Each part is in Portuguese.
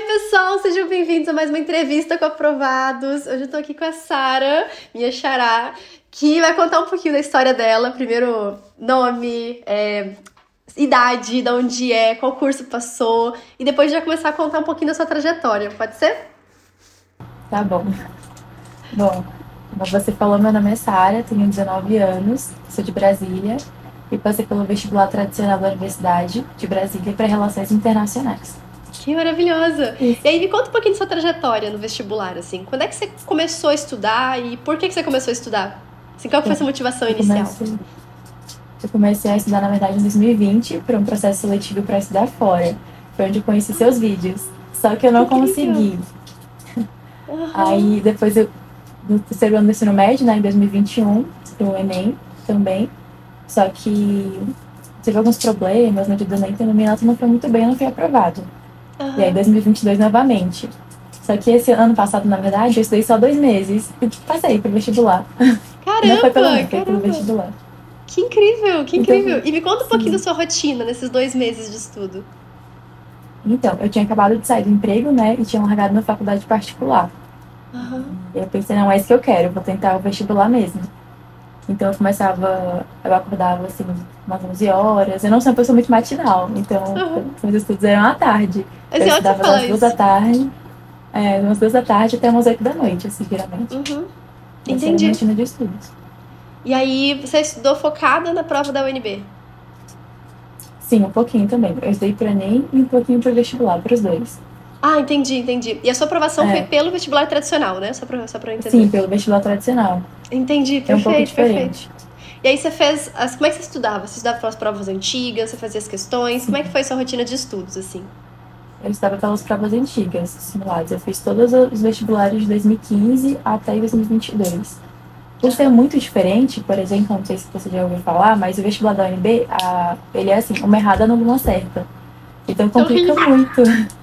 Oi, pessoal, sejam bem-vindos a mais uma entrevista com aprovados. Hoje eu tô aqui com a Sara, minha xará, que vai contar um pouquinho da história dela. Primeiro, nome, é, idade, de onde é, qual curso passou, e depois já começar a contar um pouquinho da sua trajetória, pode ser? Tá bom. Bom, como você falou, meu nome é Sara, tenho 19 anos, sou de Brasília e passei pelo vestibular tradicional da Universidade de Brasília para Relações Internacionais. Que maravilhosa! Isso. E aí, me conta um pouquinho da sua trajetória no vestibular, assim. Quando é que você começou a estudar e por que, que você começou a estudar? Assim, qual foi a sua motivação eu inicial? Comecei, eu comecei a estudar, na verdade, em 2020, por um processo seletivo para estudar fora. Foi onde eu conheci seus vídeos. Só que eu não que consegui. Uhum. Aí, depois, eu, no terceiro ano do ensino médio, né, em 2021, o Enem também. Só que tive alguns problemas no dia do Enem, então minha nota não foi muito bem, eu não fui aprovado. Uhum. E aí, 2022 novamente. Só que esse ano passado, na verdade, eu estudei só dois meses e passei pro vestibular. Caramba! Não foi pelo Enem, foi pelo vestibular. Que incrível, que então, incrível. Então, e me conta um pouquinho sim. da sua rotina nesses dois meses de estudo. Então, eu tinha acabado de sair do emprego, né? E tinha largado na faculdade particular. Uhum. Eu pensei, não, é isso que eu quero, vou tentar o vestibular mesmo. Então eu começava, eu acordava assim, umas 11 horas. Eu não sou uma pessoa muito matinal, então uhum. meus estudos eram à tarde. Esse eu estudava das duas da tarde, é, umas duas da tarde até umas 8 da noite, assim, geralmente. Uhum. Essa Entendi. Era a rotina de estudos. E aí você estudou focada na prova da UNB? Sim, um pouquinho também. Eu estudei para Enem e um pouquinho para vestibular, para os dois. Ah, entendi, entendi. E a sua aprovação é. foi pelo vestibular tradicional, né? Só pra, só pra eu entender. Sim, pelo vestibular tradicional. Entendi, perfeito, é um pouco diferente. perfeito. E aí você fez. As, como é que você estudava? Você estudava pelas provas antigas, você fazia as questões? Como é que foi a sua rotina de estudos, assim? Eu estava pelas provas antigas, simuladas. Eu fiz todos os vestibulares de 2015 até 2022. Por ser muito diferente, por exemplo, não sei se você já ouviu falar, mas o vestibular da UNB, a, ele é assim, uma errada não uma certa. Então complica muito.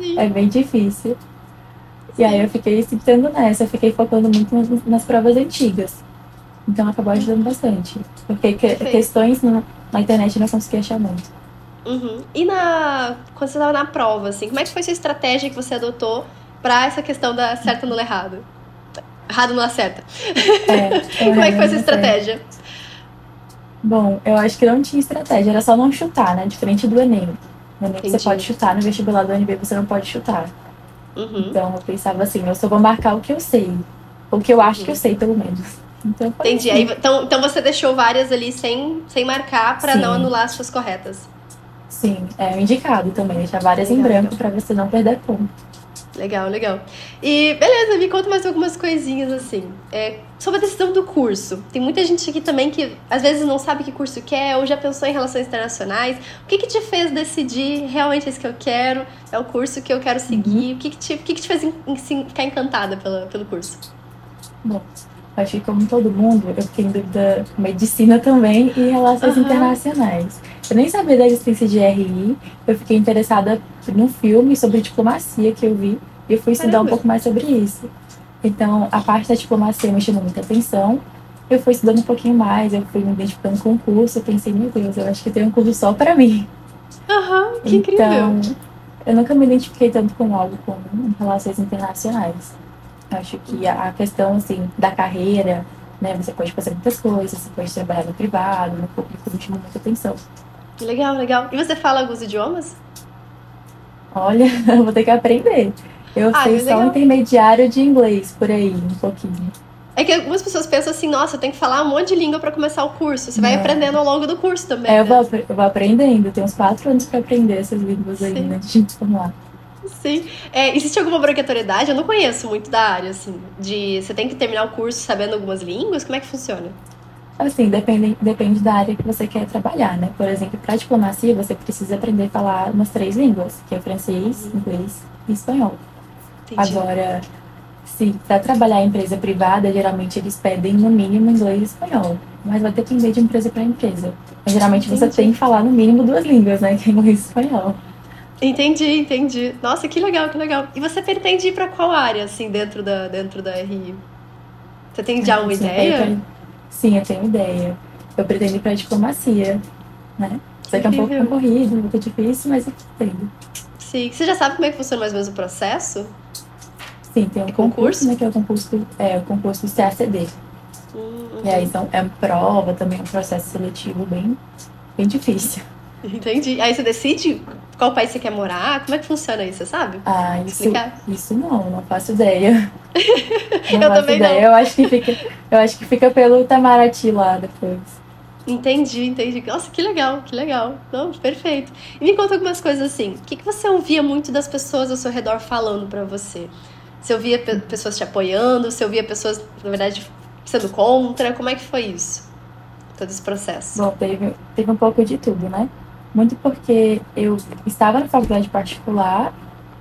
Sim. É bem difícil. Sim. E aí eu fiquei se nessa, eu fiquei focando muito nas, nas, provas antigas. Então acabou ajudando bastante. Porque que, questões na, na internet eu não consegui achar muito. Uhum. E na, quando você estava na prova, assim, como é que foi a sua estratégia que você adotou para essa questão da certo no errado? Errado não acerta. É, como é que foi essa estratégia? Bom, eu acho que não tinha estratégia, era só não chutar, né? Diferente do Enem. Você pode chutar, no vestibular do UNB você não pode chutar. Uhum. Então eu pensava assim, eu só vou marcar o que eu sei. O que eu acho uhum. que eu sei, pelo menos. Então, Entendi. Aí, então, então você deixou várias ali sem, sem marcar para não anular as suas corretas. Sim, é indicado também, deixar várias legal, em branco para você não perder ponto. Legal, legal. E beleza, me conta mais algumas coisinhas assim. É, sobre a decisão do curso. Tem muita gente aqui também que às vezes não sabe que curso quer ou já pensou em relações internacionais. O que, que te fez decidir realmente esse que eu quero? É o curso que eu quero seguir? Uhum. O que, que, te, o que, que te fez em, em, ficar encantada pela, pelo curso? Bom, acho que como todo mundo, eu fiquei em dúvida medicina também e relações uhum. internacionais. Eu nem sabia da existência de RI, eu fiquei interessada num filme sobre diplomacia que eu vi e eu fui estudar Caramba. um pouco mais sobre isso. Então, a parte da diplomacia me chamou muita atenção. Eu fui estudando um pouquinho mais, eu fui me identificando com o curso, eu pensei, meu Deus, eu acho que tem um curso só para mim. Aham, uhum, que então, incrível. eu nunca me identifiquei tanto com algo como relações internacionais. Acho que a questão, assim, da carreira, né, você pode fazer muitas coisas, você pode trabalhar no privado, no público, me chamou muita atenção. Legal, legal. E você fala alguns idiomas? Olha, eu vou ter que aprender. Eu ah, sei é só um intermediário de inglês por aí, um pouquinho. É que algumas pessoas pensam assim, nossa, eu tenho que falar um monte de língua para começar o curso. Você vai é. aprendendo ao longo do curso também. É, né? eu, vou, eu vou aprendendo. Tenho uns quatro anos para aprender essas línguas Sim. ainda, de gente formar. Sim. É, existe alguma obrigatoriedade? Eu não conheço muito da área, assim, de você tem que terminar o curso sabendo algumas línguas? Como é que funciona? Assim, depende, depende da área que você quer trabalhar, né? Por exemplo, para diplomacia, você precisa aprender a falar umas três línguas, que é francês, inglês e espanhol. Entendi. Agora, sim, para trabalhar em empresa privada, geralmente eles pedem no mínimo inglês e espanhol. Mas vai depender de empresa para empresa. Mas, geralmente entendi. você tem que falar no mínimo duas línguas, né? Que é inglês e espanhol. Entendi, entendi. Nossa, que legal, que legal. E você pretende ir para qual área, assim, dentro da, dentro da RI? Você tem já uma sim, ideia? Sim, eu tenho ideia. Eu pretendo ir para diplomacia, né? Sei que é um pouco concorrido, um pouco difícil, mas eu pretendo. Sim. Você já sabe como é que funciona mais ou menos o processo? Sim, tem um É concurso, concurso? né, que é o concurso, é, o concurso CACD. Hum, E aí são, é prova, também é um processo seletivo bem, bem difícil. Entendi. Aí você decide qual país você quer morar? Como é que funciona isso, você sabe? Ah, isso, Explicar? isso não, não faço ideia. Não Eu faço também ideia. não. Eu acho que fica, eu acho que fica pelo Itamaraty lá depois. Entendi, entendi. Nossa, que legal, que legal. Não, perfeito. E me conta algumas coisas assim. O que, que você ouvia muito das pessoas ao seu redor falando pra você? Você ouvia pe- pessoas te apoiando? Você ouvia pessoas, na verdade, sendo contra? Como é que foi isso? Todo esse processo. Bom, teve, teve um pouco de tudo, né? Muito porque eu estava na faculdade particular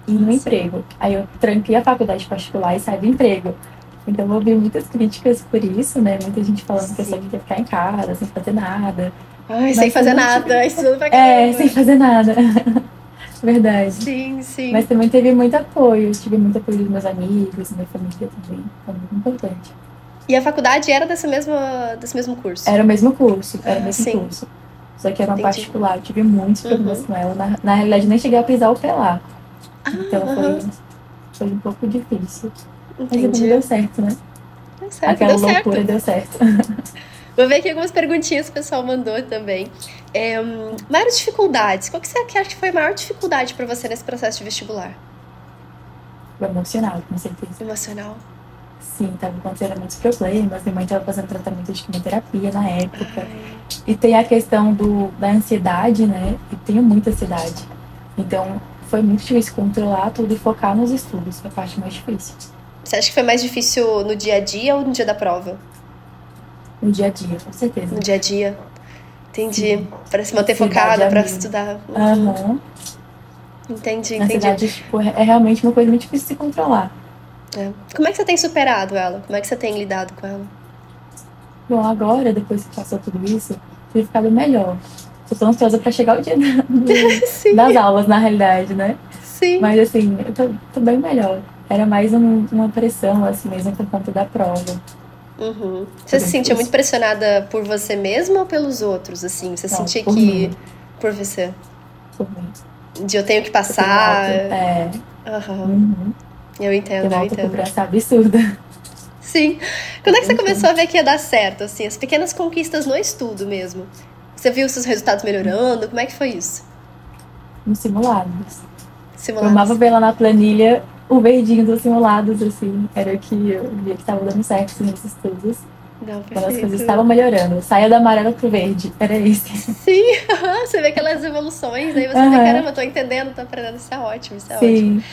e no emprego. Aí eu tranquei a faculdade particular e saí do emprego. Então eu ouvi muitas críticas por isso, né? Muita gente falando que eu só Sim. queria ficar em casa, sem fazer nada. Ai, sem Mas fazer também nada, estudando pra É, sem fazer nada. Verdade. Sim, sim. Mas também teve muito apoio. Tive muito apoio dos meus amigos, minha família também. Foi muito importante. E a faculdade era desse mesmo, desse mesmo curso? Era o mesmo curso, era o mesmo sim. curso. Só que era uma Entendi. particular, eu tive muitos problemas Uhum. com ela. Na, na realidade, nem cheguei a pisar o pé lá. Ah, Então aham. foi, foi um pouco difícil. Mas Entendi. depois deu certo, né? Deu certo, Aquela deu certo. loucura deu certo. Vou ver aqui algumas perguntinhas que o pessoal mandou também. É, hum, maiores dificuldades. Qual que você acha que foi a maior dificuldade pra você nesse processo de vestibular? Foi emocional, com certeza. Emocional. Sim, tava acontecendo muitos problemas. Minha mãe tava fazendo tratamento de quimioterapia na época. E tem a questão do, da ansiedade, né? E tenho muita ansiedade. Então, foi muito difícil controlar tudo e focar nos estudos, foi a parte mais difícil. Você acha que foi mais difícil no dia a dia ou no dia da prova? No dia a dia, com certeza. No dia a dia. Entendi. Pra se manter focada, a pra mil. estudar. Uhum. Aham. Entendi, A entendi. ansiedade, tipo, é realmente uma coisa muito difícil de se controlar. É. Como é que você tem superado ela? Como é que você tem lidado com ela? Bom, agora, depois que passou tudo isso, tem ficado melhor. Tô tão ansiosa pra chegar o dia da- do- das aulas, na realidade, né? sim. Mas assim, eu tô, tô bem melhor. Era mais um- uma pressão, assim mesmo, por conta da prova. Uhum. Você se sentia muito pressionada por você mesma ou pelos outros, assim? Você Não, sentia por que... mim. Por você. Por mim. De eu tenho que Eu passar... É. Aham. Uhum. Eu entendo, Tem uma eu entendo. autocobrança absurda. Sim. Quando é que você começou a ver que ia dar certo, assim? As pequenas conquistas no estudo mesmo. Você viu seus resultados melhorando? Como é que foi isso? Nos simulados. Eu Simulados. amava ver lá na planilha o verdinho dos simulados, assim. Era o que eu via que estava dando certo assim, nos estudos. Não, Quando as coisas estavam melhorando. Saia do amarelo pro verde. Era esse. Sim, você vê aquelas evoluções, aí você vê, Aham. caramba, tô entendendo, tô aprendendo, isso é ótimo, isso é ótimo.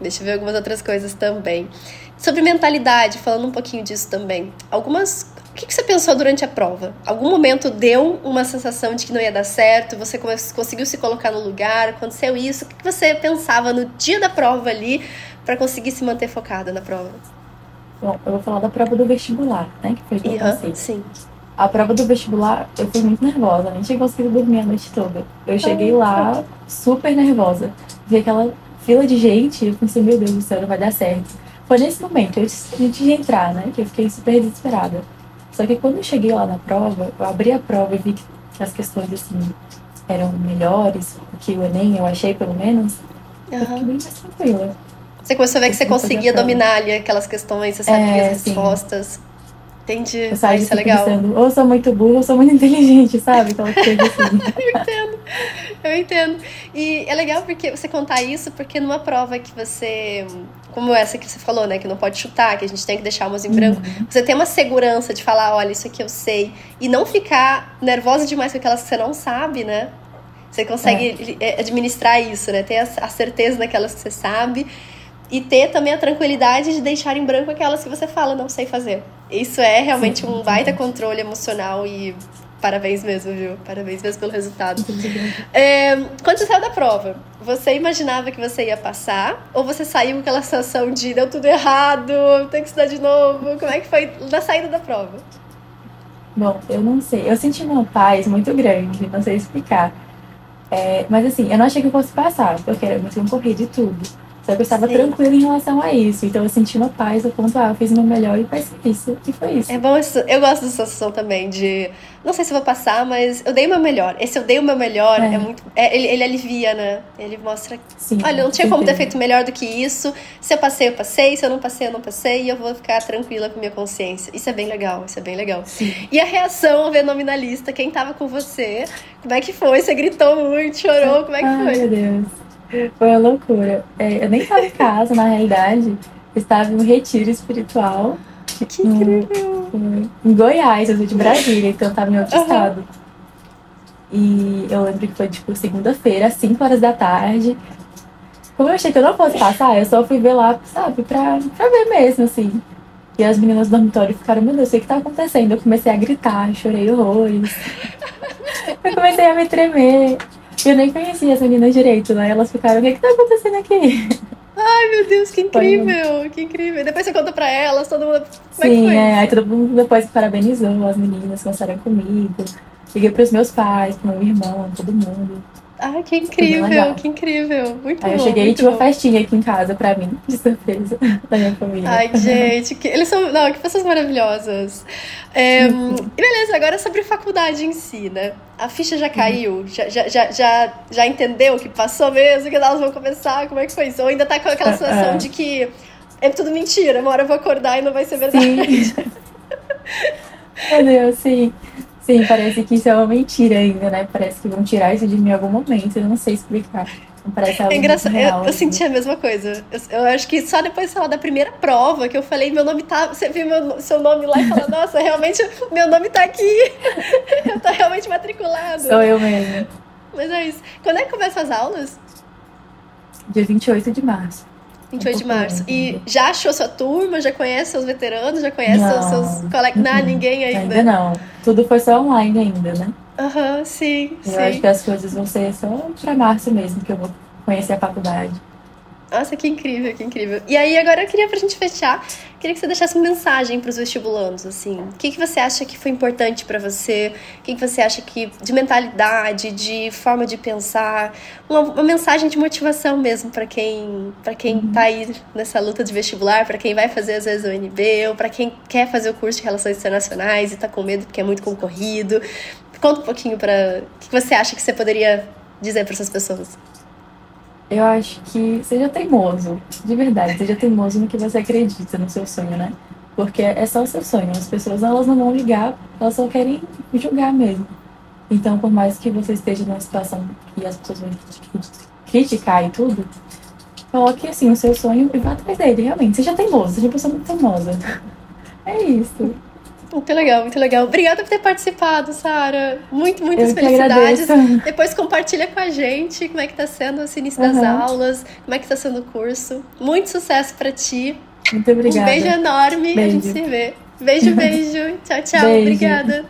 Deixa eu ver algumas outras coisas também. Sobre mentalidade, falando um pouquinho disso também. Algumas. O que que você pensou durante a prova? Algum momento deu uma sensação de que não ia dar certo? Você conseguiu se colocar no lugar? Aconteceu isso? O que que você pensava no dia da prova ali para conseguir se manter focada na prova? Bom, eu vou falar da prova do vestibular, né? Que foi que eu passei. sim. A prova do vestibular, eu fui muito nervosa, nem tinha conseguido dormir a noite toda. Eu cheguei lá super nervosa. Vi aquela fila de gente eu pensei, meu Deus do céu, não vai dar certo. Foi nesse momento, antes de entrar, né, que eu fiquei super desesperada. Só que quando eu cheguei lá na prova, eu abri a prova e vi que as questões, assim, eram melhores do que o Enem, eu achei pelo menos. Eu fiquei bem mais tranquila. Você começou a ver que você conseguia dominar ali aquelas questões, você sabia É, as respostas. Entendi. Eu saí isso é legal. pensando, ou eu sou muito burra, ou eu sou muito inteligente, sabe? Aquela coisa assim. Eu entendo. E é legal porque você contar isso, porque numa prova que você. Como essa que você falou, né? Que não pode chutar, que a gente tem que deixar umas em branco. Uhum. Você tem uma segurança de falar, olha, isso aqui eu sei. E não ficar nervosa demais com aquelas que você não sabe, né? Você consegue eh, administrar isso, né? Ter a certeza daquelas que você sabe. E ter também a tranquilidade de deixar em branco aquelas que você fala, não sei fazer. Isso é realmente Sim, um baita controle emocional e parabéns mesmo, viu? Parabéns mesmo pelo resultado. É, quando você saiu da prova, você imaginava que você ia passar? Ou você saiu com aquela sensação de deu tudo errado, tem que estudar de novo? Como é que foi na saída da prova? Bom, eu não sei. Eu senti uma paz muito grande, não sei explicar. É, mas assim, eu não achei que eu fosse passar, porque era muito concorrer de tudo. Só que eu estava tranquila em relação a isso. Então eu senti uma paz a ponto, ah, eu fiz o meu melhor e vai ser isso. E foi isso. É bom isso. Eu gosto dessa sensação também de. Não sei se vou passar, mas eu dei o meu melhor. Esse eu dei o meu melhor é, é muito. É, ele, ele alivia, né? Ele mostra. Sim, Olha, não tinha como ter feito melhor do que isso. Se eu passei, eu passei. Se eu não passei, eu não passei. E eu vou ficar tranquila com minha consciência. Isso é bem legal. Isso é bem legal. Sim. E a reação ao ver nominalista, quem tava com você? Como é que foi? Você gritou muito, chorou? Como é que Ai, foi? Meu Deus. Foi uma loucura. É, eu nem estava em casa, na realidade. Eu estava em um retiro espiritual. Que incrível! Em, em Goiás, eu sou de Brasília, então eu estava em outro uhum. estado. E eu lembro que foi, tipo, segunda-feira, às 5 horas da tarde. Como eu achei que eu não fosse passar, eu só fui ver lá, sabe, pra, pra ver mesmo, assim. E as meninas do dormitório ficaram, meu Deus, o que que tá acontecendo? Eu comecei a gritar, chorei horrores. eu comecei a me tremer. Eu nem conhecia as meninas direito, né? Elas ficaram, o que, que tá acontecendo aqui? Ai, meu Deus, que incrível, que incrível. Depois você conta pra elas, todo mundo. Como Sim, é, é, aí todo mundo depois parabenizou as meninas, começaram comigo. Liguei pros meus pais, pro meu irmão, todo mundo. Ai, que incrível, que incrível. Muito Aí bom. eu cheguei e tinha uma festinha aqui em casa pra mim, de surpresa, da minha família. Ai, gente, que, eles são. Não, que pessoas maravilhosas. É, e beleza, agora sobre faculdade em si, né? A ficha já caiu? Já, já, já, já, já entendeu o que passou mesmo? Que elas vão começar? Como é que foi isso? Ou ainda tá com aquela sensação -uh. de que é tudo mentira, uma hora eu vou acordar e não vai ser verdade? Sim. Meu Deus, sim. Sim, parece que isso é uma mentira ainda, né? Parece que vão tirar isso de mim em algum momento, eu não sei explicar. Não parece algo é engraçado, real, eu, eu, senti a mesma coisa. Eu, eu, acho que só depois, sei lá, da primeira prova que eu falei, meu nome tá. Você viu meu, seu nome lá e falou, nossa, realmente meu nome tá aqui. eu tô realmente matriculado. Sou eu mesmo. Mas é isso. Quando é que começam as aulas? Dia 28 de março. 28 de março. E já achou sua turma? Já conhece seus veteranos? Já conhece não, seus colegas? Não, ninguém ainda. Ainda não. Tudo foi só online ainda, né? Aham, uhum, sim, Eu sim. acho que as coisas vão ser só pra março mesmo, que eu vou conhecer a faculdade. Nossa, que incrível, que incrível. E aí, agora eu queria, pra gente fechar, queria que você deixasse uma mensagem para os vestibulandos, assim. O que, que você acha que foi importante para você? O que, que você acha que, de mentalidade, de forma de pensar, uma, uma mensagem de motivação mesmo para quem para quem uhum. tá aí nessa luta de vestibular, para quem vai fazer às vezes o UNB, ou para quem quer fazer o curso de Relações Internacionais e tá com medo porque é muito concorrido. Conta um pouquinho para o que você acha que você poderia dizer para essas pessoas. Eu acho que seja teimoso, de verdade, seja teimoso no que você acredita, no seu sonho, né? Porque é só o seu sonho. As pessoas elas não vão ligar, elas só querem julgar mesmo. Então, por mais que você esteja numa situação que as pessoas vão criticar e tudo, coloque assim o seu sonho e vá atrás dele, realmente. Seja teimoso, seja uma pessoa muito teimosa. É isso. Muito legal, muito legal. Obrigada por ter participado, Sara. Muito, muitas Eu felicidades. Depois compartilha com a gente como é que tá sendo esse início uhum. das aulas, como é que tá sendo o curso. Muito sucesso para ti. Muito obrigada. Um beijo enorme. Beijo. A gente se vê. Beijo, beijo. tchau, tchau. Beijo. Obrigada.